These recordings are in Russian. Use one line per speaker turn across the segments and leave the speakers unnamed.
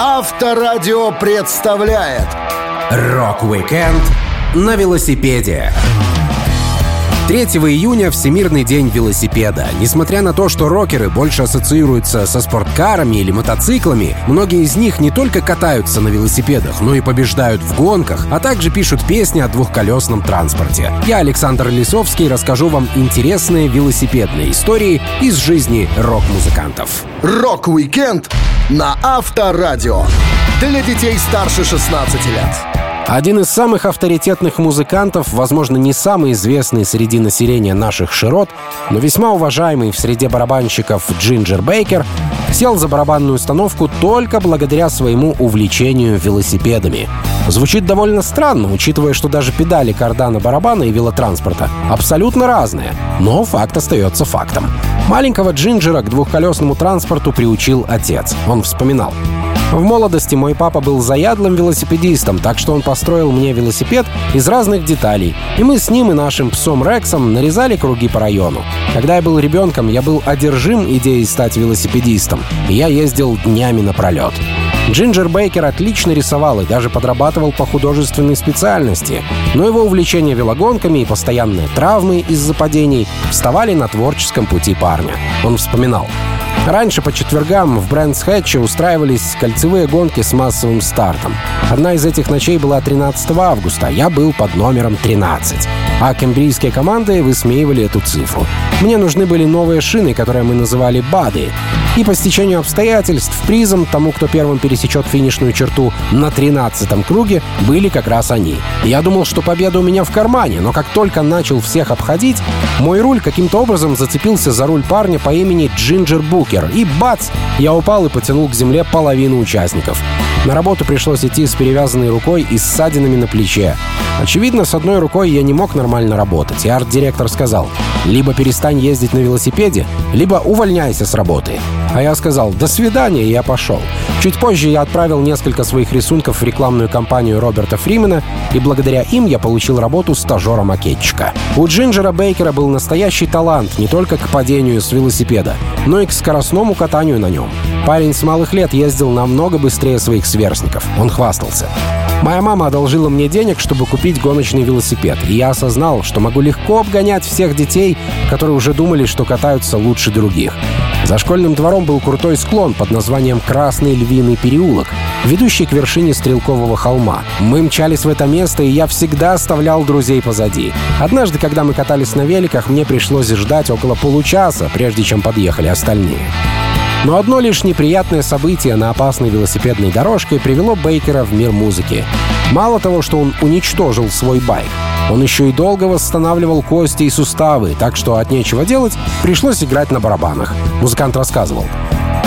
Авторадио представляет
Rock-weekend на велосипеде. 3 июня — Всемирный день велосипеда. Несмотря на то, что рокеры больше ассоциируются со спорткарами или мотоциклами, многие из них не только катаются на велосипедах, но и побеждают в гонках, а также пишут песни о двухколесном транспорте. Я, Александр Лисовский, расскажу вам интересные велосипедные истории из жизни рок-музыкантов.
Rock-weekend на Авторадио. Для детей старше 16 лет.
Один из самых авторитетных музыкантов, возможно, не самый известный среди населения наших широт, но весьма уважаемый в среде барабанщиков Джинджер Бейкер, сел за барабанную установку только благодаря своему увлечению велосипедами. Звучит довольно странно, учитывая, что даже педали кардана барабана и велотранспорта абсолютно разные, но факт остается фактом. Маленького Джинджера к двухколесному транспорту приучил отец. Он вспоминал. В молодости мой папа был заядлым велосипедистом, так что он построил мне велосипед из разных деталей. И мы с ним и нашим псом Рексом нарезали круги по району. Когда я был ребенком, я был одержим идеей стать велосипедистом, и я ездил днями напролет. Джинджер Бейкер отлично рисовал и даже подрабатывал по художественной специальности, но его увлечение велогонками и постоянные травмы из-за падений вставали на творческом пути парня. Он вспоминал. Раньше по четвергам в Брэнс Хэтче устраивались кольцевые гонки с массовым стартом. Одна из этих ночей была 13 августа, я был под номером 13. А кембрийские команды высмеивали эту цифру. Мне нужны были новые шины, которые мы называли «бады». И по стечению обстоятельств призом тому, кто первым пересечет финишную черту на 13-м круге, были как раз они. Я думал, что победа у меня в кармане, но как только начал всех обходить, мой руль каким-то образом зацепился за руль парня по имени Джинджер Букер. И бац! Я упал и потянул к земле половину участников. На работу пришлось идти с перевязанной рукой и ссадинами на плече. Очевидно, с одной рукой я не мог нормально работать, и арт-директор сказал, либо перестань ездить на велосипеде, либо увольняйся с работы. А я сказал «до свидания» и я пошел. Чуть позже я отправил несколько своих рисунков в рекламную кампанию Роберта Фримена, и благодаря им я получил работу стажера-макетчика. У Джинджера Бейкера был настоящий талант не только к падению с велосипеда, но и к скоростному катанию на нем. Парень с малых лет ездил намного быстрее своих сверстников. Он хвастался. Моя мама одолжила мне денег, чтобы купить гоночный велосипед, и я осознал, что могу легко обгонять всех детей, которые уже думали, что катаются лучше других. За школьным двором был крутой склон под названием Красный Львиный переулок, ведущий к вершине Стрелкового холма. Мы мчались в это место, и я всегда оставлял друзей позади. Однажды, когда мы катались на великах, мне пришлось ждать около получаса, прежде чем подъехали остальные. Но одно лишь неприятное событие на опасной велосипедной дорожке привело Бейкера в мир музыки. Мало того, что он уничтожил свой байк, он еще и долго восстанавливал кости и суставы, так что от нечего делать пришлось играть на барабанах. Музыкант рассказывал.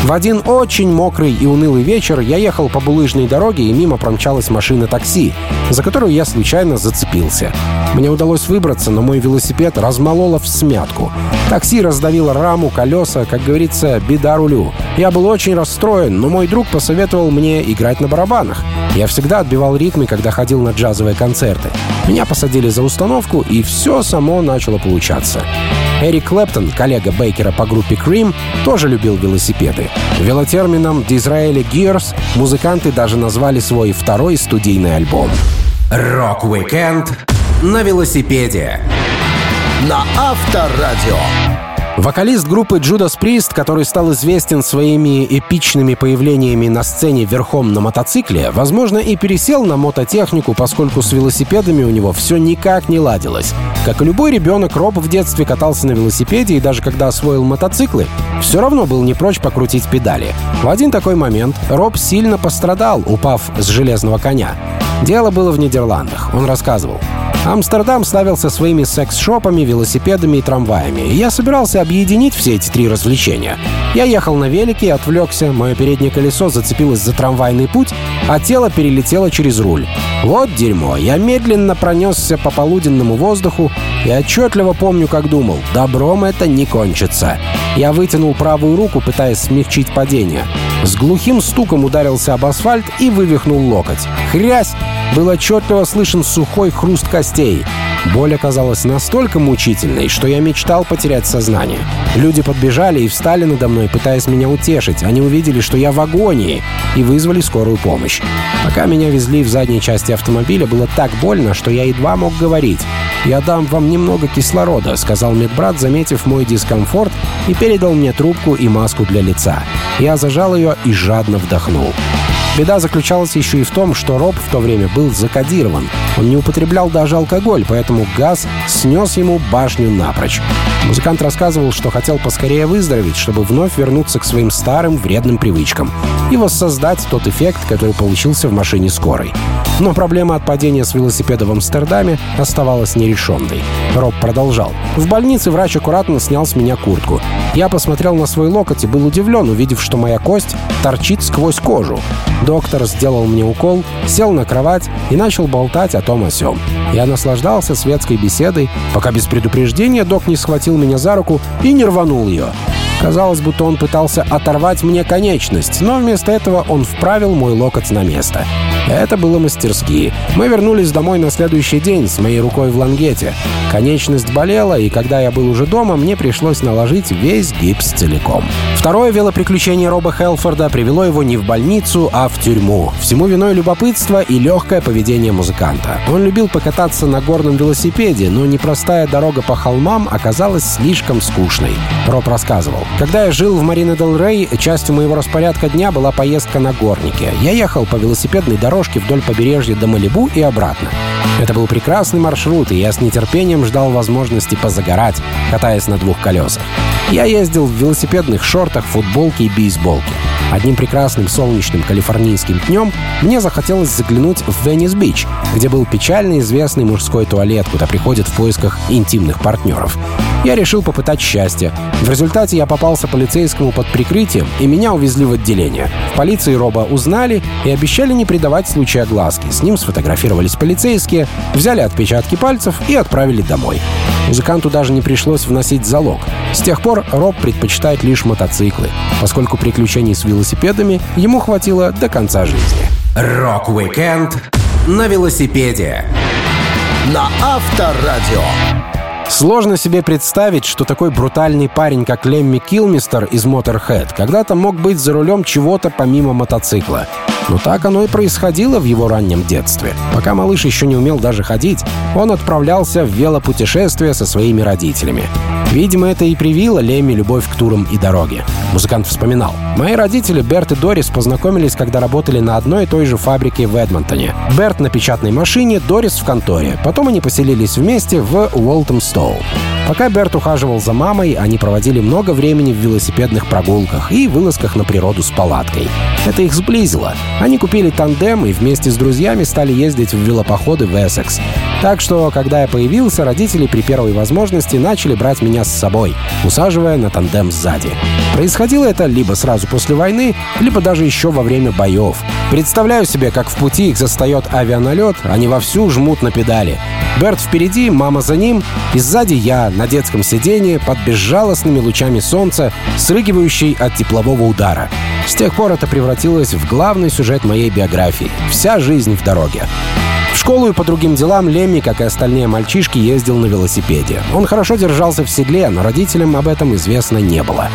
В один очень мокрый и унылый вечер я ехал по булыжной дороге, и мимо промчалась машина такси, за которую я случайно зацепился. Мне удалось выбраться, но мой велосипед размололо в смятку. Такси раздавило раму, колеса, как говорится, беда рулю. Я был очень расстроен, но мой друг посоветовал мне играть на барабанах. Я всегда отбивал ритмы, когда ходил на джазовые концерты. Меня посадили за установку, и все само начало получаться. Эрик Клэптон, коллега Бейкера по группе Cream, тоже любил велосипеды. Велотермином Disraeli Gears музыканты даже назвали свой второй студийный альбом.
Rock-weekend на велосипеде.
На Авторадио.
Вокалист группы Judas Priest, который стал известен своими эпичными появлениями на сцене верхом на мотоцикле, возможно, и пересел на мототехнику, поскольку с велосипедами у него все никак не ладилось. Как и любой ребенок, Роб в детстве катался на велосипеде, и даже когда освоил мотоциклы, все равно был не прочь покрутить педали. В один такой момент Роб сильно пострадал, упав с железного коня. Дело было в Нидерландах. Он рассказывал. Амстердам славился своими секс-шопами, велосипедами и трамваями. И я собирался объединить все эти три развлечения. Я ехал на велике отвлекся, мое переднее колесо зацепилось за трамвайный путь, а тело перелетело через руль. Вот дерьмо. Я медленно пронесся по полуденному воздуху и отчетливо помню, как думал, добром это не кончится. Я вытянул правую руку, пытаясь смягчить падение. С глухим стуком ударился об асфальт и вывихнул локоть. Хрясь! Был отчетливо слышен сухой хруст костей. Боль оказалась настолько мучительной, что я мечтал потерять сознание. Люди подбежали и встали надо мной, пытаясь меня утешить. Они увидели, что я в агонии, и вызвали скорую помощь. Пока меня везли в задней части автомобиля, было так больно, что я едва мог говорить. «Я дам вам немного кислорода», — сказал медбрат, заметив мой дискомфорт, и передал мне трубку и маску для лица. Я зажал ее и жадно вдохнул. Беда заключалась еще и в том, что Роб в то время был закодирован. Он не употреблял даже алкоголь, поэтому газ снес ему башню напрочь. Музыкант рассказывал, что хотел поскорее выздороветь, чтобы вновь вернуться к своим старым вредным привычкам и воссоздать тот эффект, который получился в машине скорой. Но проблема от падения с велосипеда в Амстердаме оставалась нерешенной. Роб продолжал. В больнице врач аккуратно снял с меня куртку. Я посмотрел на свой локоть и был удивлен, увидев, что моя кость торчит сквозь кожу. Доктор сделал мне укол, сел на кровать и начал болтать о том о сём. Я наслаждался светской беседой, пока без предупреждения док не схватил меня за руку и не рванул ее. Казалось, будто он пытался оторвать мне конечность, но вместо этого он вправил мой локоть на место. Это было мастерски. Мы вернулись домой на следующий день с моей рукой в лангете. Конечность болела, и когда я был уже дома, мне пришлось наложить весь гипс целиком. Второе велоприключение Роба Хелфорда привело его не в больницу, а в тюрьму. Всему виной любопытство и легкое поведение музыканта. Он любил покататься на горном велосипеде, но непростая дорога по холмам оказалась слишком скучной. Роб рассказывал. Когда я жил в Марина Дел Рей, частью моего распорядка дня была поездка на горнике. Я ехал по велосипедной дорожке вдоль побережья до Малибу и обратно. Это был прекрасный маршрут, и я с нетерпением ждал возможности позагорать, катаясь на двух колесах. Я ездил в велосипедных шортах, футболке и бейсболке. Одним прекрасным солнечным калифорнийским днем мне захотелось заглянуть в Веннис-Бич, где был печально известный мужской туалет, куда приходят в поисках интимных партнеров. Я решил попытать счастье. В результате я попался полицейскому под прикрытием, и меня увезли в отделение. В полиции Роба узнали и обещали не придавать случая огласки. С ним сфотографировались полицейские, взяли отпечатки пальцев и отправили домой. Музыканту даже не пришлось вносить залог. С тех пор Роб предпочитает лишь мотоциклы, поскольку приключений с велосипедами ему хватило до конца жизни.
Rock-weekend на велосипеде.
На Авторадио.
Сложно себе представить, что такой брутальный парень, как Лемми Килмистер из Motorhead, когда-то мог быть за рулем чего-то помимо мотоцикла. Но так оно и происходило в его раннем детстве. Пока малыш еще не умел даже ходить, он отправлялся в велопутешествие со своими родителями. Видимо, это и привило Лемми любовь к турам и дороге. Музыкант вспоминал. «Мои родители, Берт и Дорис, познакомились, когда работали на одной и той же фабрике в Эдмонтоне. Берт на печатной машине, Дорис в конторе. Потом они поселились вместе в Уолтемстоу. Пока Берт ухаживал за мамой, они проводили много времени в велосипедных прогулках и вылазках на природу с палаткой. Это их сблизило. Они купили тандем и вместе с друзьями стали ездить в велопоходы в Эссекс. Так что, когда я появился, родители при первой возможности начали брать меня с собой, усаживая на тандем сзади. Происходило это либо сразу после войны, либо даже еще во время боев. Представляю себе, как в пути их застает авианалет, они вовсю жмут на педали. Берт впереди, мама за ним, и сзади я на детском сиденье под безжалостными лучами солнца, срыгивающий от теплового удара. С тех пор это превратилось в главный сюжет моей биографии. Вся жизнь в дороге. В школу и по другим делам Лемми, как и остальные мальчишки, ездил на велосипеде. Он хорошо держался в седле, но родителям об этом известно не было.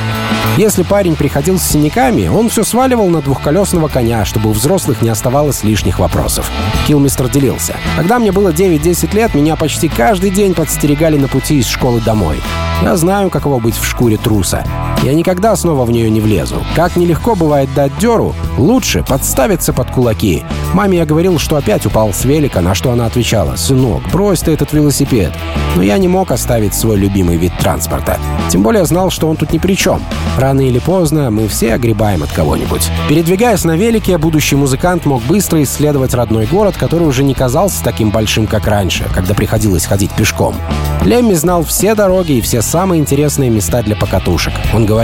Если парень приходил с синяками, он все сваливал на двухколесного коня, чтобы у взрослых не оставалось лишних вопросов. Килмистер делился. Когда мне было 9-10 лет, меня почти каждый день подстерегали на пути из школы домой. Я знаю, каково быть в шкуре труса. Я никогда снова в нее не влезу. Как нелегко бывает дать дёру, лучше подставиться под кулаки. Маме я говорил, что опять упал с велика, на что она отвечала, «Сынок, брось ты этот велосипед». Но я не мог оставить свой любимый вид транспорта. Тем более знал, что он тут ни при чем. Рано или поздно мы все огребаем от кого-нибудь. Передвигаясь на велике, будущий музыкант мог быстро исследовать родной город, который уже не казался таким большим, как раньше, когда приходилось ходить пешком. Лемми знал все дороги и все самые интересные места для покатушек. Он говорил,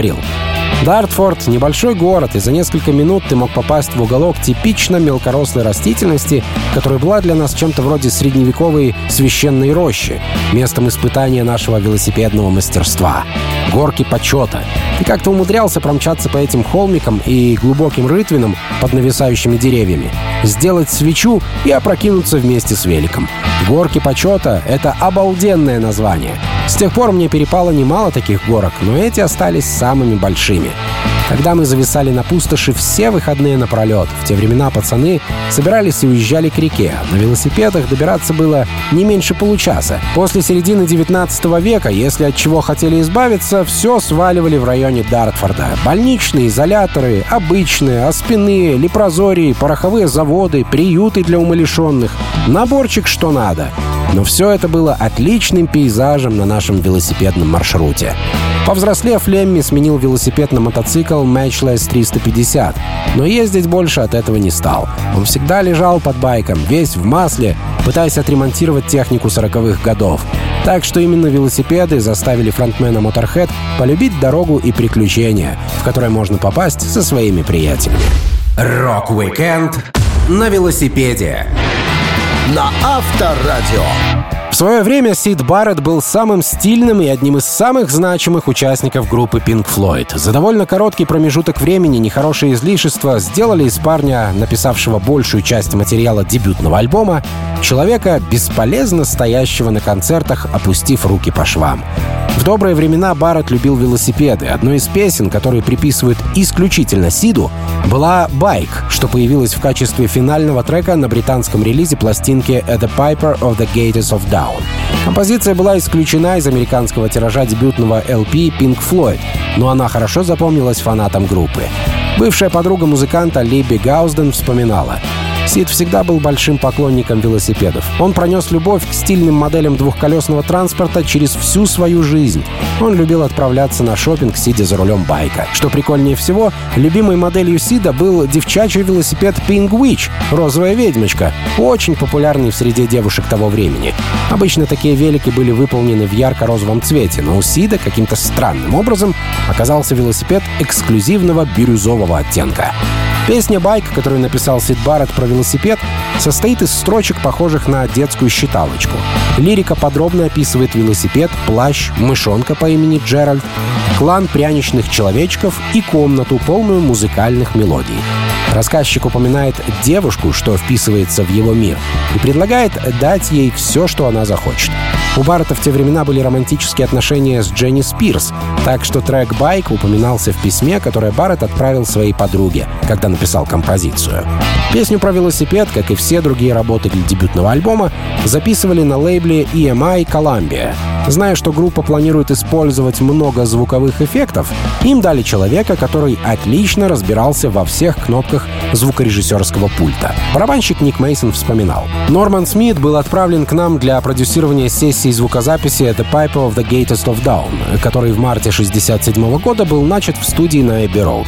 Дартфорд — небольшой город, и за несколько минут ты мог попасть в уголок типично мелкорослой растительности, которая была для нас чем-то вроде средневековой священной рощи, местом испытания нашего велосипедного мастерства. Горки почета. Ты как-то умудрялся промчаться по этим холмикам и глубоким рытвинам под нависающими деревьями, сделать свечу и опрокинуться вместе с великом. Горки почета — это обалденное название. С тех пор мне перепало немало таких горок, но эти остались самыми большими. Когда мы зависали на пустоши все выходные напролет, в те времена пацаны собирались и уезжали к реке. На велосипедах добираться было не меньше получаса. После середины 19 века, если от чего хотели избавиться, все сваливали в районе Дартфорда. Больничные, изоляторы, обычные, оспенные, лепрозории, пороховые заводы, приюты для умалишенных. Наборчик что надо. Но все это было отличным пейзажем на нашем велосипедном маршруте. Повзрослев, Лемми сменил велосипед на мотоцикл Matchless 350, но ездить больше от этого не стал. Он всегда лежал под байком, весь в масле, пытаясь отремонтировать технику 40-х годов. Так что именно велосипеды заставили фронтмена Motorhead полюбить дорогу и приключения, в которые можно попасть со своими приятелями.
Rock-weekend на велосипеде
на Авторадио.
Свое время Сид Барретт был самым стильным и одним из самых значимых участников группы Pink Floyd. За довольно короткий промежуток времени нехорошие излишества сделали из парня, написавшего большую часть материала дебютного альбома, человека, бесполезно стоящего на концертах, опустив руки по швам. В добрые времена Барретт любил велосипеды. Одной из песен, которые приписывают исключительно Сиду, была «Байк», что появилась в качестве финального трека на британском релизе пластинки «The Piper of the Gators of Down». Композиция была исключена из американского тиража дебютного LP Pink Floyd, но она хорошо запомнилась фанатам группы. Бывшая подруга музыканта Либи Гаузден вспоминала — Сид всегда был большим поклонником велосипедов. Он пронес любовь к стильным моделям двухколесного транспорта через всю свою жизнь. Он любил отправляться на шопинг, сидя за рулем байка. Что прикольнее всего, любимой моделью Сида был девчачий велосипед Pink Witch — розовая ведьмочка, очень популярный в среде девушек того времени. Обычно такие велики были выполнены в ярко-розовом цвете, но у Сида каким-то странным образом оказался велосипед эксклюзивного бирюзового оттенка. Песня «Байк», которую написал Сид Барретт про велосипед, состоит из строчек, похожих на детскую считалочку. Лирика подробно описывает велосипед, плащ, мышонка по имени Джеральд, клан пряничных человечков и комнату, полную музыкальных мелодий. Рассказчик упоминает девушку, что вписывается в его мир, и предлагает дать ей все, что она захочет. У Баррета в те времена были романтические отношения с Дженни Спирс, так что трек «Байк» упоминался в письме, которое Барретт отправил своей подруге, когда написал композицию. Песню про велосипед, как и все другие работы для дебютного альбома, записывали на лейбле EMI Columbia. Зная, что группа планирует использовать много звуковых эффектов, им дали человека, который отлично разбирался во всех кнопках звукорежиссерского пульта. Барабанщик Ник Мейсон вспоминал. Норман Смит был отправлен к нам для продюсирования сессии звукозаписи «The Pipe of the Gatest of Down», который в марте 1967 года был начат в студии на Эбби Роуд.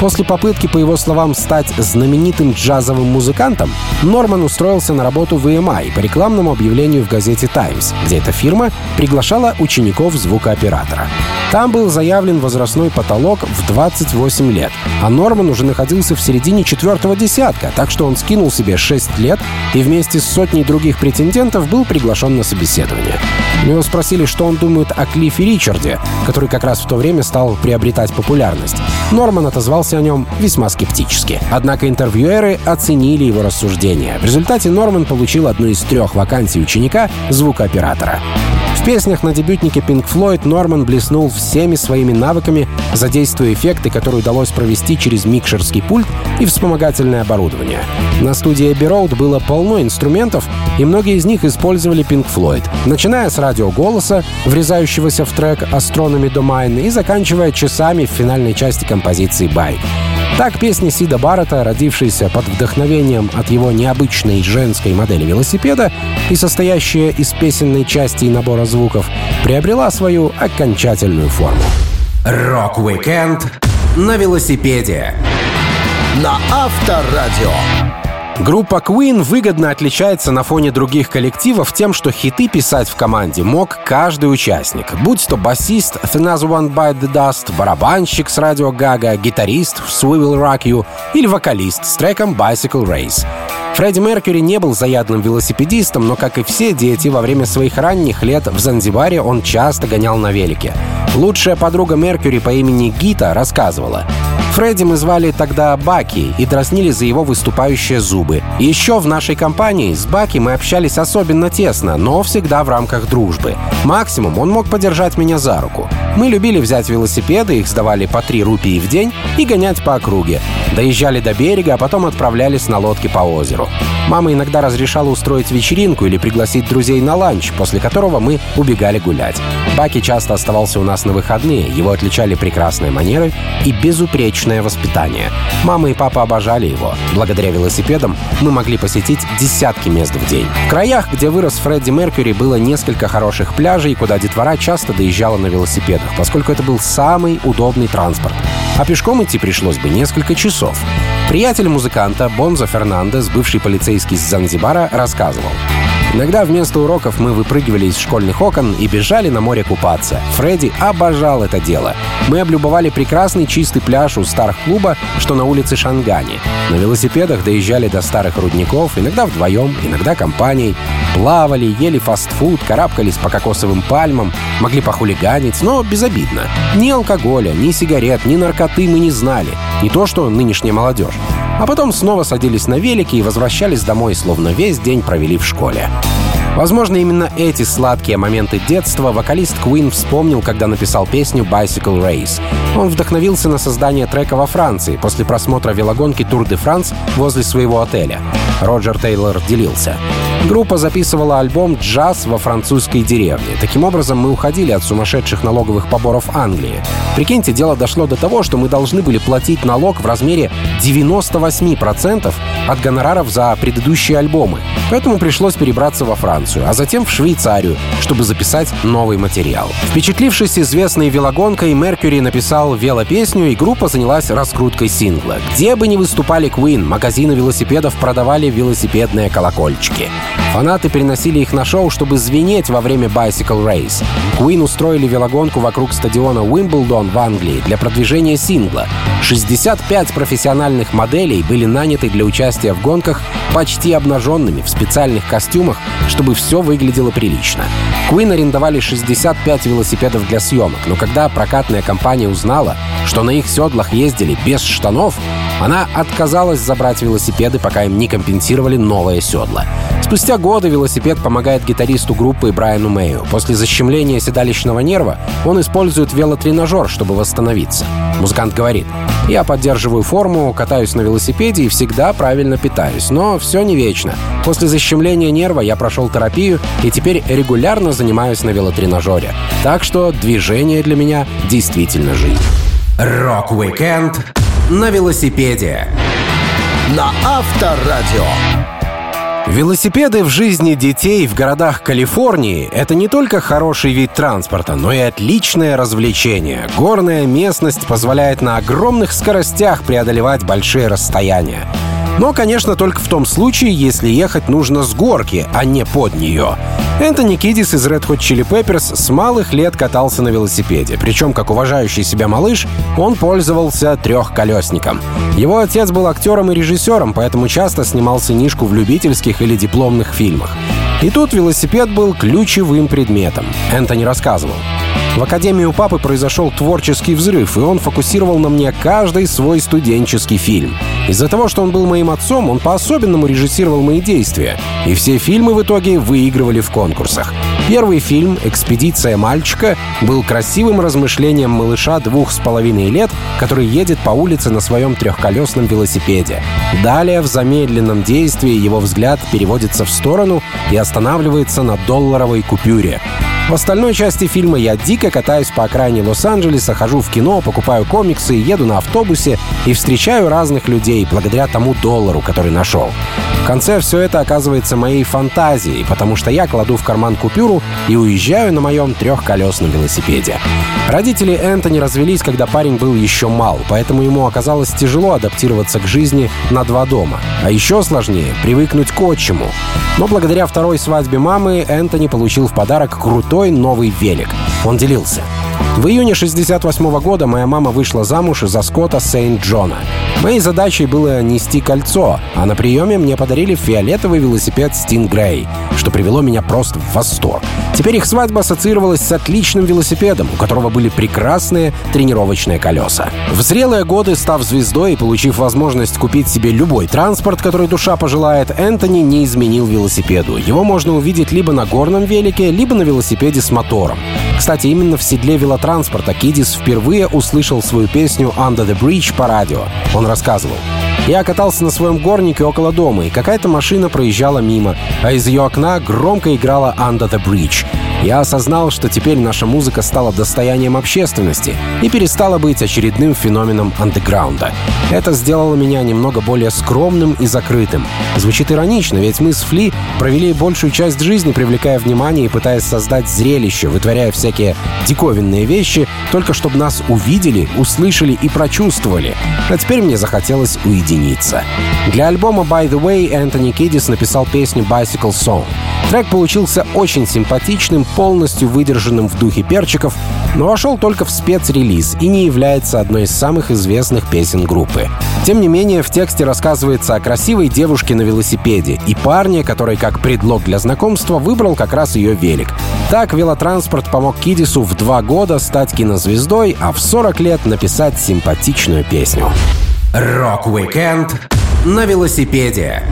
После попытки, по его словам, стать знаменитым джазовым музыкантом, Норман устроился на работу в EMI по рекламному объявлению в газете «Таймс», где эта фирма приглашала учеников звукооператора. Там был заявлен возрастной потолок в 28 лет, а Норман уже находился в середине четвертого десятка, так что он скинул себе 6 лет и вместе с сотней других претендентов был приглашен на собеседование. У него спросили, что он думает о Клиффе Ричарде, который как раз в то время стал приобретать популярность. Норман отозвался о нем весьма скептически. Однако интервьюеры оценили его рассуждения. В результате Норман получил одну из трех вакансий ученика звукооператора. В песнях на дебютнике Pink Floyd Норман блеснул всеми своими навыками, задействуя эффекты, которые удалось провести через микшерский пульт и вспомогательное оборудование. На студии Abbey Road было полно инструментов, и многие из них использовали Pink Floyd, начиная с радиоголоса, врезающегося в трек Astronomy Domain, и заканчивая часами в финальной части композиции «Байк». Так песня Сида Баррета, родившаяся под вдохновением от его необычной женской модели велосипеда и состоящая из песенной части и набора звуков, приобрела свою окончательную форму.
Rock-weekend на велосипеде.
На Авторадио.
Группа Queen выгодно отличается на фоне других коллективов тем, что хиты писать в команде мог каждый участник. Будь то басист с Another One Bites the Dust, барабанщик с Radio Ga Ga, гитарист с We Will Rock You или вокалист с треком Bicycle Race. Фредди Меркьюри не был заядлым велосипедистом, но, как и все дети, во время своих ранних лет в Занзибаре он часто гонял на велике. Лучшая подруга Меркьюри по имени Гита рассказывала — Фредди мы звали тогда Баки и дразнили за его выступающие зубы. еще в нашей компании с Баки мы общались особенно тесно, но всегда в рамках дружбы. Максимум он мог подержать меня за руку. Мы любили взять велосипеды, их сдавали по 3 рупии в день и гонять по округе. Доезжали до берега, а потом отправлялись на лодке по озеру. Мама иногда разрешала устроить вечеринку или пригласить друзей на ланч, после которого мы убегали гулять. Баки часто оставался у нас на выходные, его отличали прекрасные манеры и безупречное воспитание. Мама и папа обожали его. Благодаря велосипедам мы могли посетить десятки мест в день. В краях, где вырос Фредди Меркьюри, было несколько хороших пляжей, куда детвора часто доезжала на велосипедах, поскольку это был самый удобный транспорт. А пешком идти пришлось бы несколько часов. Приятель музыканта Бонзо Фернандес, бывший полицейский с Занзибара, рассказывал. Иногда вместо уроков мы выпрыгивали из школьных окон и бежали на море купаться. Фредди обожал это дело. Мы облюбовали прекрасный чистый пляж у старых клуба, что на улице Шангани. На велосипедах доезжали до старых рудников, иногда вдвоем, иногда компанией. Плавали, ели фастфуд, карабкались по кокосовым пальмам, могли похулиганить, но безобидно. Ни алкоголя, ни сигарет, ни наркоты мы не знали. Не то, что нынешняя молодежь. А потом снова садились на велики и возвращались домой, словно весь день провели в школе. Возможно, именно эти сладкие моменты детства вокалист Queen вспомнил, когда написал песню «Bicycle Race». Он вдохновился на создание трека во Франции после просмотра велогонки Тур де Франс возле своего отеля. Роджер Тейлор делился. Группа записывала альбом «Джаз во французской деревне». Таким образом, мы уходили от сумасшедших налоговых поборов Англии. Прикиньте, дело дошло до того, что мы должны были платить налог в размере 98% от гонораров за предыдущие альбомы. Поэтому пришлось перебраться во Францию, а затем в Швейцарию, чтобы записать новый материал. Впечатлившись известной велогонкой, Меркьюри написал велопесню, и группа занялась раскруткой сингла. Где бы ни выступали Queen, магазины велосипедов продавали велосипедные колокольчики. Фанаты переносили их на шоу, чтобы звенеть во время Bicycle Race. Queen устроили велогонку вокруг стадиона Уимблдон в Англии для продвижения сингла. 65 профессиональных моделей были наняты для участия в гонках почти обнаженными в специальных костюмах, чтобы все выглядело прилично. Queen арендовали 65 велосипедов для съемок, но когда прокатная компания узнала, что на их седлах ездили без штанов, она отказалась забрать велосипеды, пока им не компенсировали новое седло. Спустя годы велосипед помогает гитаристу группы Брайану Мэю. После защемления седалищного нерва он использует велотренажер, чтобы восстановиться. Музыкант говорит, «Я поддерживаю форму, катаюсь на велосипеде и всегда правильно питаюсь, но все не вечно. После защемления нерва я прошел терапию и теперь регулярно занимаюсь на велотренажере. Так что движение для меня действительно жизнь».
Rock-weekend на велосипеде.
На Авторадио.
Велосипеды в жизни детей в городах Калифорнии — это не только хороший вид транспорта, но и отличное развлечение. Горная местность позволяет на огромных скоростях преодолевать большие расстояния. Но, конечно, только в том случае, если ехать нужно с горки, а не под нее. Энтони Кидис из Red Hot Chili Peppers с малых лет катался на велосипеде. Причем, как уважающий себя малыш, он пользовался трехколесником. Его отец был актером и режиссером, поэтому часто снимал сынишку в любительских или дипломных фильмах. И тут велосипед был ключевым предметом. Энтони рассказывал. В Академии у папы произошел творческий взрыв, и он фокусировал на мне каждый свой студенческий фильм. Из-за того, что он был моим отцом, он по-особенному режиссировал мои действия. И все фильмы в итоге выигрывали в конкурсах. Первый фильм «Экспедиция мальчика» был красивым размышлением малыша двух с половиной лет, который едет по улице на своем трехколесном велосипеде. Далее в замедленном действии его взгляд переводится в сторону и останавливается на долларовой купюре. В остальной части фильма я дико катаюсь по окраине Лос-Анджелеса, хожу в кино, покупаю комиксы, еду на автобусе и встречаю разных людей благодаря тому доллару, который нашел. В конце все это оказывается моей фантазией, потому что я кладу в карман купюру и уезжаю на моем трехколесном велосипеде. Родители Энтони развелись, когда парень был еще мал, поэтому ему оказалось тяжело адаптироваться к жизни на два дома. А еще сложнее — привыкнуть к отчиму. Но благодаря второй свадьбе мамы Энтони получил в подарок крутой новый велик. Он делился. В июне 68 года моя мама вышла замуж за Скотта Сейнт-Джона. Моей задачей было нести кольцо, а на приеме мне подарили фиолетовый велосипед Stingray, что привело меня просто в восторг. Теперь их свадьба ассоциировалась с отличным велосипедом, у которого были прекрасные тренировочные колеса. В зрелые годы, став звездой и получив возможность купить себе любой транспорт, который душа пожелает, Энтони не изменил велосипеду. Его можно увидеть либо на горном велике, либо на велосипеде с мотором. Кстати, именно в седле велотранспорта Кидис впервые услышал свою песню «Under the Bridge» по радио. Он рассказывал. Я катался на своем горнике около дома, и какая-то машина проезжала мимо, а из ее окна громко играла «Under the Bridge». Я осознал, что теперь наша музыка стала достоянием общественности и перестала быть очередным феноменом андеграунда. Это сделало меня немного более скромным и закрытым. Звучит иронично, ведь мы с Фли провели большую часть жизни, привлекая внимание и пытаясь создать зрелище, вытворяя всякие диковинные вещи, только чтобы нас увидели, услышали и прочувствовали. А теперь мне захотелось уединиться. Для альбома By the Way Энтони Кидис написал песню Bicycle Song. Трек получился очень симпатичным, полностью выдержанным в духе перчиков, но вошел только в спецрелиз и не является одной из самых известных песен группы. Тем не менее, в тексте рассказывается о красивой девушке на велосипеде и парне, который как предлог для знакомства выбрал как раз ее велик. Так велотранспорт помог Кидису в два года стать кинозвездой, а в 40 лет написать симпатичную песню.
Rock-weekend на велосипеде.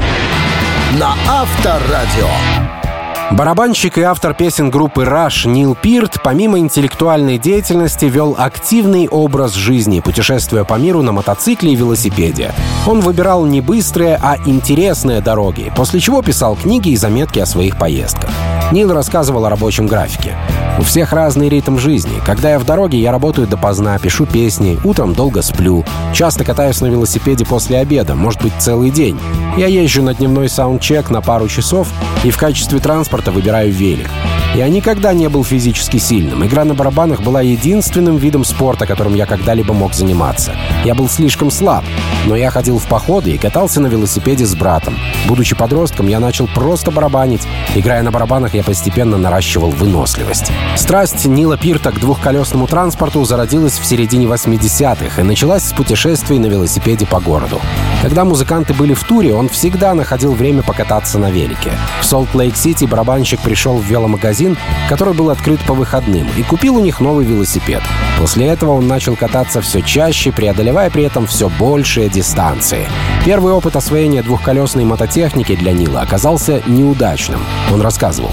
На Авторадио.
Барабанщик и автор песен группы Rush Нил Пирт помимо интеллектуальной деятельности вел активный образ жизни, путешествуя по миру на мотоцикле и велосипеде. Он выбирал не быстрые, а интересные дороги, после чего писал книги и заметки о своих поездках. Нил рассказывал о рабочем графике. У всех разный ритм жизни. Когда я в дороге, я работаю допоздна, пишу песни, утром долго сплю. Часто катаюсь на велосипеде после обеда, может быть, целый день. Я езжу на дневной саундчек на пару часов и в качестве транспорта выбираю велик. Я никогда не был физически сильным. Игра на барабанах была единственным видом спорта, которым я когда-либо мог заниматься. Я был слишком слаб, но я ходил в походы и катался на велосипеде с братом. Будучи подростком, я начал просто барабанить. Играя на барабанах, я постепенно наращивал выносливость. Страсть Нила Пирта к двухколесному транспорту зародилась в середине 80-х и началась с путешествий на велосипеде по городу. Когда музыканты были в туре, он всегда находил время покататься на велике. В Солт-Лейк-Сити барабанщик пришел в веломагазин магазин, который был открыт по выходным, и купил у них новый велосипед. После этого он начал кататься все чаще, преодолевая при этом все большие дистанции. Первый опыт освоения двухколесной мототехники для Нила оказался неудачным. Он рассказывал.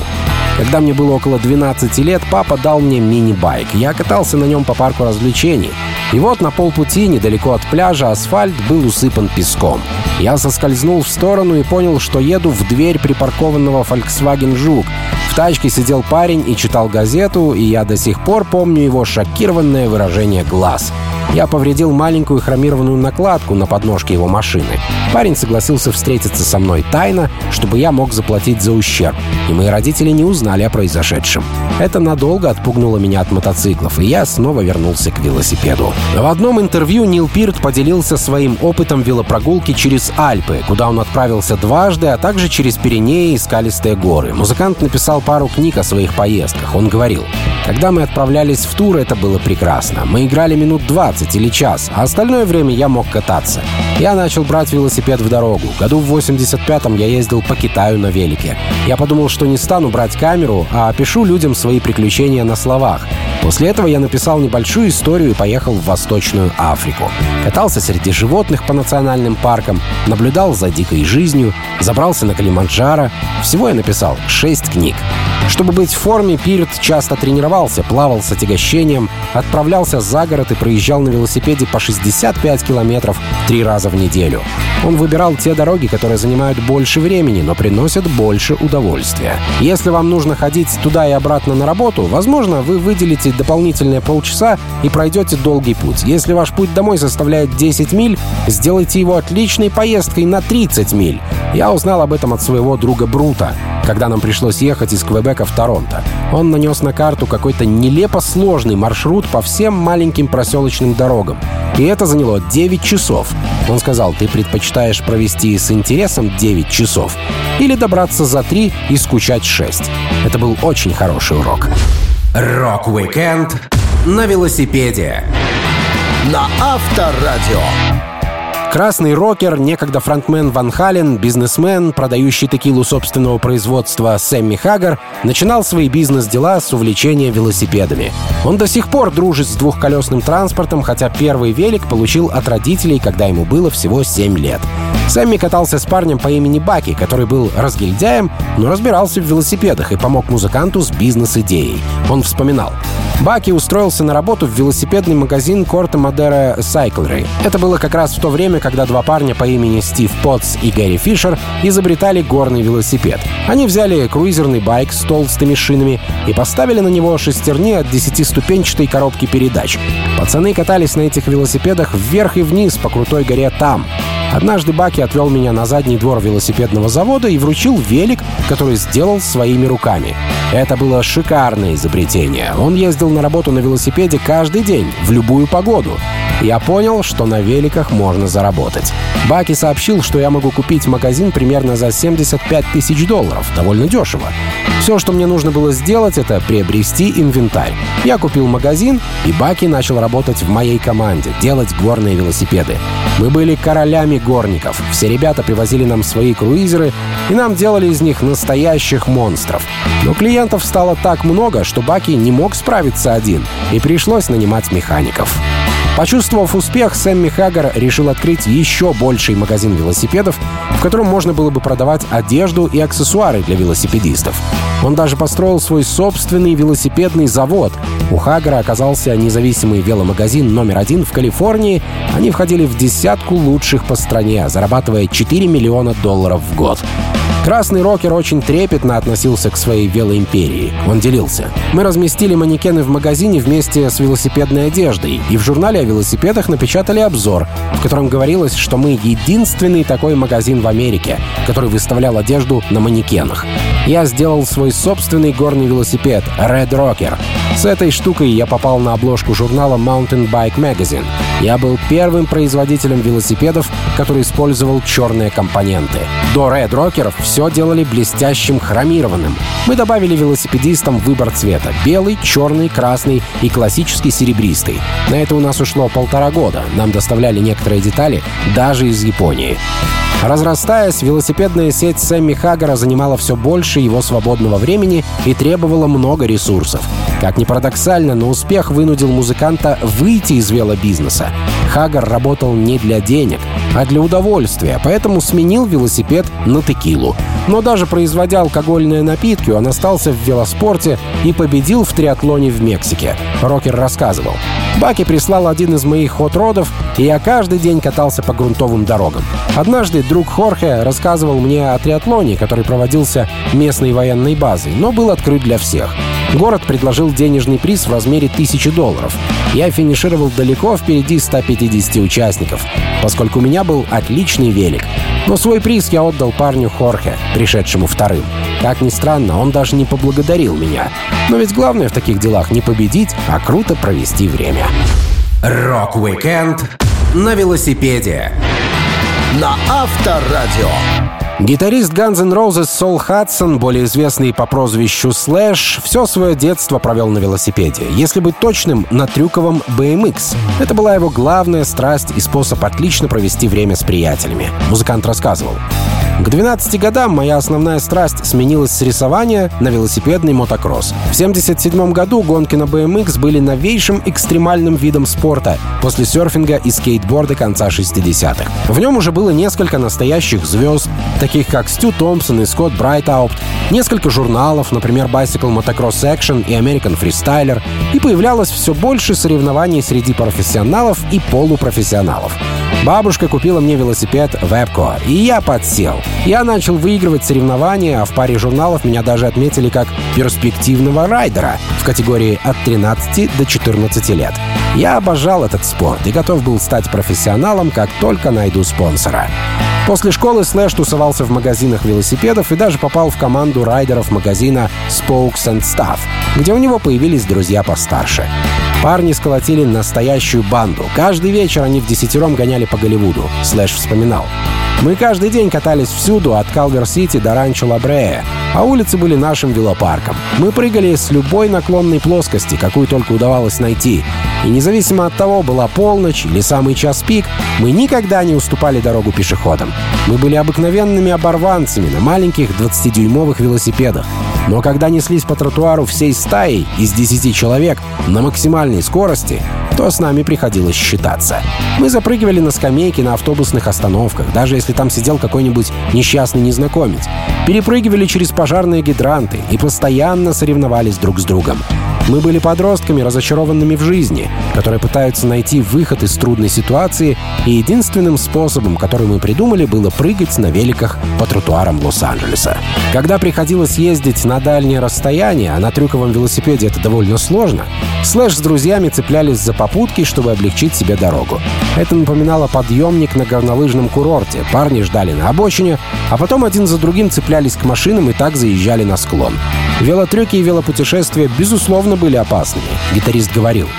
Когда мне было около 12 лет, папа дал мне мини-байк. Я катался на нем по парку развлечений. И вот на полпути, недалеко от пляжа, асфальт был усыпан песком. Я соскользнул в сторону и понял, что еду в дверь припаркованного Volkswagen Жук. В тачке сидел парень и читал газету, и я до сих пор помню его шокированное выражение глаз. Я повредил маленькую хромированную накладку на подножке его машины. Парень согласился встретиться со мной тайно, чтобы я мог заплатить за ущерб, и мои родители не узнали о произошедшем. Это надолго отпугнуло меня от мотоциклов, и я снова вернулся к велосипеду. В одном интервью Нил Пирт поделился своим опытом велопрогулки через Альпы, куда он отправился дважды, а также через Пиренеи и скалистые горы. Музыкант написал пару книг о своих поездках. Он говорил, «Когда мы отправлялись в тур, это было прекрасно. Мы играли минут 20, 15 или час, а остальное время я мог кататься. Я начал брать велосипед в дорогу. Году в 85-м я ездил по Китаю на велике. Я подумал, что не стану брать камеру, а опишу людям свои приключения на словах. После этого я написал небольшую историю и поехал в Восточную Африку. Катался среди животных по национальным паркам, наблюдал за дикой жизнью, забрался на Калиманджаро. Всего я написал шесть книг. Чтобы быть в форме, Пирт часто тренировался, плавал с отягощением, отправлялся за город и проезжал на велосипеде по 65 километров три раза в неделю. Он выбирал те дороги, которые занимают больше времени, но приносят больше удовольствия. Если вам нужно ходить туда и обратно на работу, возможно, вы выделите дополнительные полчаса и пройдете долгий путь. Если ваш путь домой составляет 10 миль, сделайте его отличной поездкой на 30 миль. Я узнал об этом от своего друга Брута, когда нам пришлось ехать из Квебека в Торонто. Он нанес на карту какой-то нелепо сложный маршрут по всем маленьким проселочным дорогам. И это заняло 9 часов. Он сказал, ты предпочитаешь провести с интересом 9 часов или добраться за 3 и скучать 6. Это был очень хороший урок.
Rock-weekend на велосипеде.
На Авторадио.
Красный рокер, некогда фронтмен Van Halen, бизнесмен, продающий текилу собственного производства Сэмми Хаггар, начинал свои бизнес-дела с увлечения велосипедами. Он до сих пор дружит с двухколесным транспортом, хотя первый велик получил от родителей, когда ему было всего 7 лет. Сэмми катался с парнем по имени Баки, который был разгильдяем, но разбирался в велосипедах и помог музыканту с бизнес-идеей. Он вспоминал. Баки устроился на работу в велосипедный магазин Корта Мадера Cyclery. Это было как раз в то время, когда два парня по имени Стив Потс и Гэри Фишер изобретали горный велосипед. Они взяли круизерный байк с толстыми шинами и поставили на него шестерни от десятиступенчатой коробки передач. Пацаны катались на этих велосипедах вверх и вниз по крутой горе там. Однажды Баки отвел меня на задний двор велосипедного завода и вручил велик, который сделал своими руками. Это было шикарное изобретение. Он ездил на работу на велосипеде каждый день, в любую погоду. Я понял, что на великах можно заработать. Баки сообщил, что я могу купить магазин примерно за 75 тысяч долларов. Довольно дешево. Все, что мне нужно было сделать, это приобрести инвентарь. Я купил магазин, и Баки начал работать в моей команде, делать горные велосипеды. Мы были королями горников. Все ребята привозили нам свои круизеры, и нам делали из них настоящих монстров. Но клиентов стало так много, что Баки не мог справиться один, и пришлось нанимать механиков. Почувствовав успех, Сэмми Хаггар решил открыть еще больший магазин велосипедов, в котором можно было бы продавать одежду и аксессуары для велосипедистов. Он даже построил свой собственный велосипедный завод. У Хаггара оказался независимый веломагазин номер один в Калифорнии. Они входили в десятку лучших по стране, зарабатывая 4 миллиона долларов в год. Красный рокер очень трепетно относился к своей велоимперии. Он делился. Мы разместили манекены в магазине вместе с велосипедной одеждой, и в журнале о велосипедах напечатали обзор, в котором говорилось, что мы единственный такой магазин в Америке, который выставлял одежду на манекенах. Я сделал свой собственный горный велосипед Red Rocker. С этой штукой я попал на обложку журнала Mountain Bike Magazine. Я был первым производителем велосипедов, который использовал черные компоненты. До Red Rocker'ов все делали блестящим хромированным. Мы добавили велосипедистам выбор цвета — белый, черный, красный и классический серебристый. На это у нас ушло полтора года. Нам доставляли некоторые детали даже из Японии. Разрастаясь, велосипедная сеть Сэмми Хаггара занимала все больше его свободного времени и требовала много ресурсов. Как ни парадоксально, но успех вынудил музыканта выйти из велобизнеса. Хаггар работал не для денег, а для удовольствия, поэтому сменил велосипед на текилу. Но даже производя алкогольные напитки, он остался в велоспорте и победил в триатлоне в Мексике. Рокер рассказывал. Баки прислал один из моих хот-родов, и я каждый день катался по грунтовым дорогам. Однажды друг Хорхе рассказывал мне о триатлоне, который проводился местной военной базой, но был открыт для всех. Город предложил денежный приз в размере 1000 долларов. Я финишировал далеко впереди 150 участников, поскольку у меня был отличный велик. Но свой приз я отдал парню Хорхе, пришедшему вторым. Как ни странно, он даже не поблагодарил меня. Но ведь главное в таких делах не победить, а круто провести время.
Rock-weekend на велосипеде.
На Авторадио.
Гитарист Guns N' Roses Сол Хадсон, более известный по прозвищу Слэш, все свое детство провел на велосипеде. Если быть точным, на трюковом BMX. Это была его главная страсть и способ отлично провести время с приятелями. Музыкант рассказывал. К 12 годам моя основная страсть сменилась с рисования на велосипедный мотокросс. В 1977 году гонки на BMX были новейшим экстремальным видом спорта после серфинга и скейтборда конца 60-х. В нем уже было несколько настоящих звезд, таких как Стю Томпсон и Скотт Брайтаупт, несколько журналов, например, Bicycle Motocross Action и American Freestyler, и появлялось все больше соревнований среди профессионалов и полупрофессионалов. Бабушка купила мне велосипед Webco, и я подсел. Я начал выигрывать соревнования, а в паре журналов меня даже отметили как перспективного райдера в категории от 13 до 14 лет. Я обожал этот спорт и готов был стать профессионалом, как только найду спонсора. После школы Слэш тусовался в магазинах велосипедов и даже попал в команду райдеров магазина Spokes and Stuff, где у него появились друзья постарше. Парни сколотили настоящую банду. Каждый вечер они в десятером гоняли по Голливуду. Слэш вспоминал. Мы каждый день катались всюду, от Калвер-Сити до Ранчо Лабрея. а улицы были нашим велопарком. Мы прыгали с любой наклонной плоскости, какую только удавалось найти. И независимо от того, была полночь или самый час пик, мы никогда не уступали дорогу пешеходам. Мы были обыкновенными оборванцами на маленьких 20-дюймовых велосипедах. Но когда неслись по тротуару всей стаей из 10 человек на максимальной скорости, то с нами приходилось считаться. Мы запрыгивали на скамейки на автобусных остановках, даже если там сидел какой-нибудь несчастный незнакомец. Перепрыгивали через пожарные гидранты и постоянно соревновались друг с другом. Мы были подростками, разочарованными в жизни, которые пытаются найти выход из трудной ситуации, и единственным способом, который мы придумали, было прыгать на великах по тротуарам Лос-Анджелеса. Когда приходилось ездить на дальние расстояния, а на трюковом велосипеде это довольно сложно, Слэш с друзьями цеплялись за попутки, чтобы облегчить себе дорогу. Это напоминало подъемник на горнолыжном курорте. Парни ждали на обочине, а потом один за другим цеплялись к машинам и так заезжали на склон. Велотрюки и велопутешествия, безусловно, были опасными, гитарист говорил.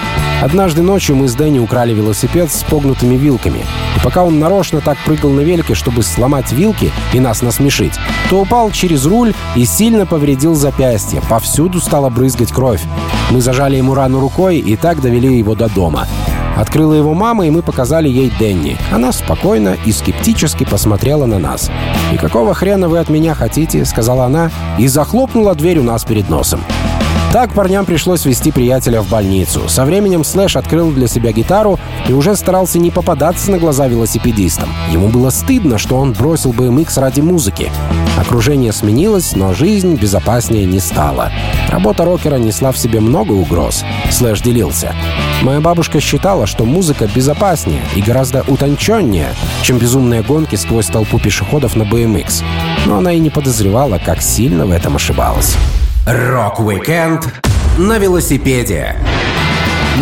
Однажды ночью мы с Дэнни украли велосипед с погнутыми вилками. И пока он нарочно так прыгал на велике, чтобы сломать вилки и нас насмешить, то упал через руль и сильно повредил запястье. Повсюду стала брызгать кровь. Мы зажали ему рану рукой и так довели его до дома. Открыла его мама, и мы показали ей Денни. Она спокойно и скептически посмотрела на нас. «И какого хрена вы от меня хотите?» — сказала она, и захлопнула дверь у нас перед носом. Так парням пришлось вести приятеля в больницу. Со временем Слэш открыл для себя гитару и уже старался не попадаться на глаза велосипедистам. Ему было стыдно, что он бросил BMX ради музыки. Окружение сменилось, но жизнь безопаснее не стала. Работа рокера несла в себе много угроз. Слэш делился. Моя бабушка считала, что музыка безопаснее и гораздо утонченнее, чем безумные гонки сквозь толпу пешеходов на BMX. Но она и не подозревала, как сильно в этом ошибалась.
Rock-weekend на велосипеде.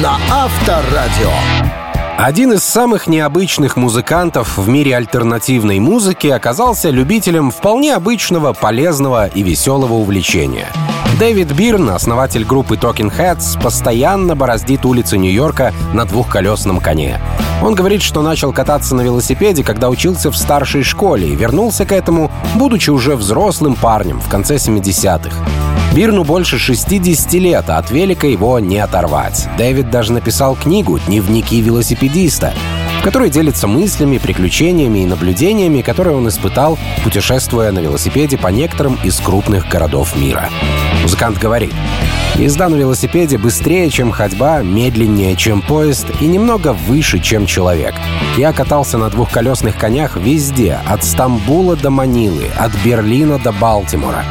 На Авторадио.
Один из самых необычных музыкантов в мире альтернативной музыки оказался любителем вполне обычного, полезного и веселого увлечения. Дэвид Бирн, основатель группы Talking Heads, постоянно бороздит улицы Нью-Йорка на двухколесном коне. Он говорит, что начал кататься на велосипеде, когда учился в старшей школе и вернулся к этому, будучи уже взрослым парнем в конце 70-х. Бирну больше 60 лет, а от велика его не оторвать. Дэвид даже написал книгу «Дневники велосипедиста», в которой делится мыслями, приключениями и наблюдениями, которые он испытал, путешествуя на велосипеде по некоторым из крупных городов мира. Музыкант говорит, Езда на велосипеде быстрее, чем ходьба, медленнее, чем поезд и немного выше, чем человек. Я катался на двухколесных конях везде, от Стамбула до Манилы, от Берлина до Балтимора.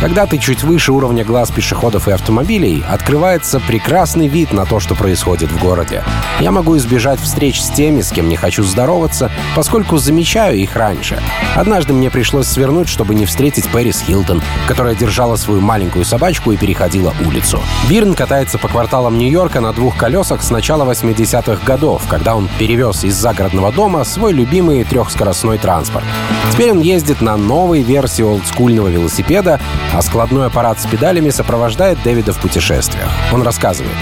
Когда ты чуть выше уровня глаз пешеходов и автомобилей, открывается прекрасный вид на то, что происходит в городе. Я могу избежать встреч с теми, с кем не хочу здороваться, поскольку замечаю их раньше. Однажды мне пришлось свернуть, чтобы не встретить Пэрис Хилтон, которая держала свою маленькую собачку и переходила улицу. Бирн катается по кварталам Нью-Йорка на двух колесах с начала 80-х годов, когда он перевез из загородного дома свой любимый трехскоростной транспорт. Теперь он ездит на новой версии олдскульного велосипеда, а складной аппарат с педалями сопровождает Дэвида в путешествиях. Он рассказывает.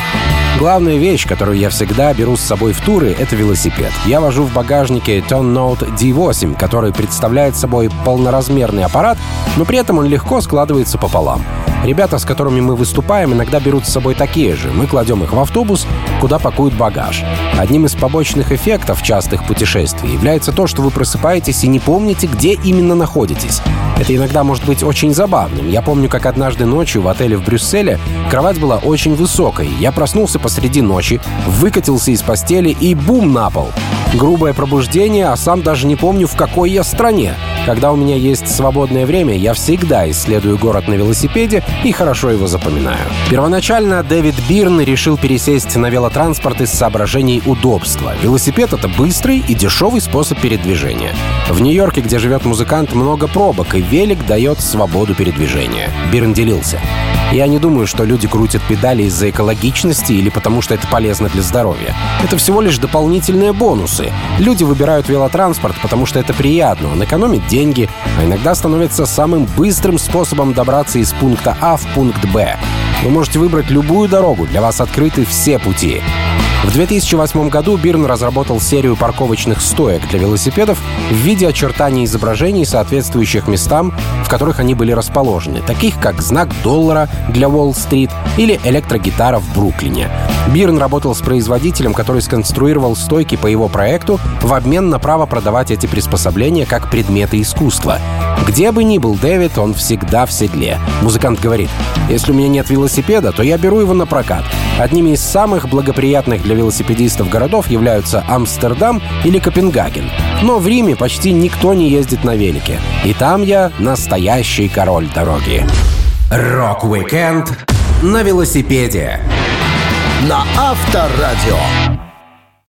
Главная вещь, которую я всегда беру с собой в туры, это велосипед. Я вожу в багажнике Ton Note D8, который представляет собой полноразмерный аппарат, но при этом он легко складывается пополам. Ребята, с которыми мы выступаем, иногда берут с собой такие же. Мы кладем их в автобус, куда пакуют багаж. Одним из побочных эффектов частых путешествий является то, что вы просыпаетесь и не помните, где именно находитесь. Это иногда может быть очень забавным. Я помню, как однажды ночью в отеле в Брюсселе кровать была очень высокой. Я проснулся посреди ночи, выкатился из постели и бум на пол. Грубое пробуждение, а сам даже не помню, в какой я стране. Когда у меня есть свободное время, я всегда исследую город на велосипеде и хорошо его запоминаю. Первоначально Дэвид Бирн решил пересесть на велотранспорт из соображений удобства. Велосипед — это быстрый и дешевый способ передвижения. В Нью-Йорке, где живет музыкант, много пробок, и велик дает свободу передвижения. Бирн делился. Я не думаю, что люди крутят педали из-за экологичности или потому, что это полезно для здоровья. Это всего лишь дополнительные бонусы. Люди выбирают велотранспорт, потому что это приятно, он экономит деньги, а иногда становится самым быстрым способом добраться из пункта А в пункт Б. Вы можете выбрать любую дорогу, для вас открыты все пути. В 2008 году Бирн разработал серию парковочных стоек для велосипедов в виде очертаний изображений, соответствующих местам, в которых они были расположены, таких как знак доллара для Уолл-стрит или электрогитара в Бруклине. Бирн работал с производителем, который сконструировал стойки по его проекту в обмен на право продавать эти приспособления как предметы искусства. Где бы ни был Дэвид, он всегда в седле. Музыкант говорит, если у меня нет велосипеда, то я беру его на прокат. Одними из самых благоприятных для велосипедистов городов являются Амстердам или Копенгаген. Но в Риме почти никто не ездит на велике. И там я настоящий король дороги.
Рок-викенд на велосипеде.
На Авторадио.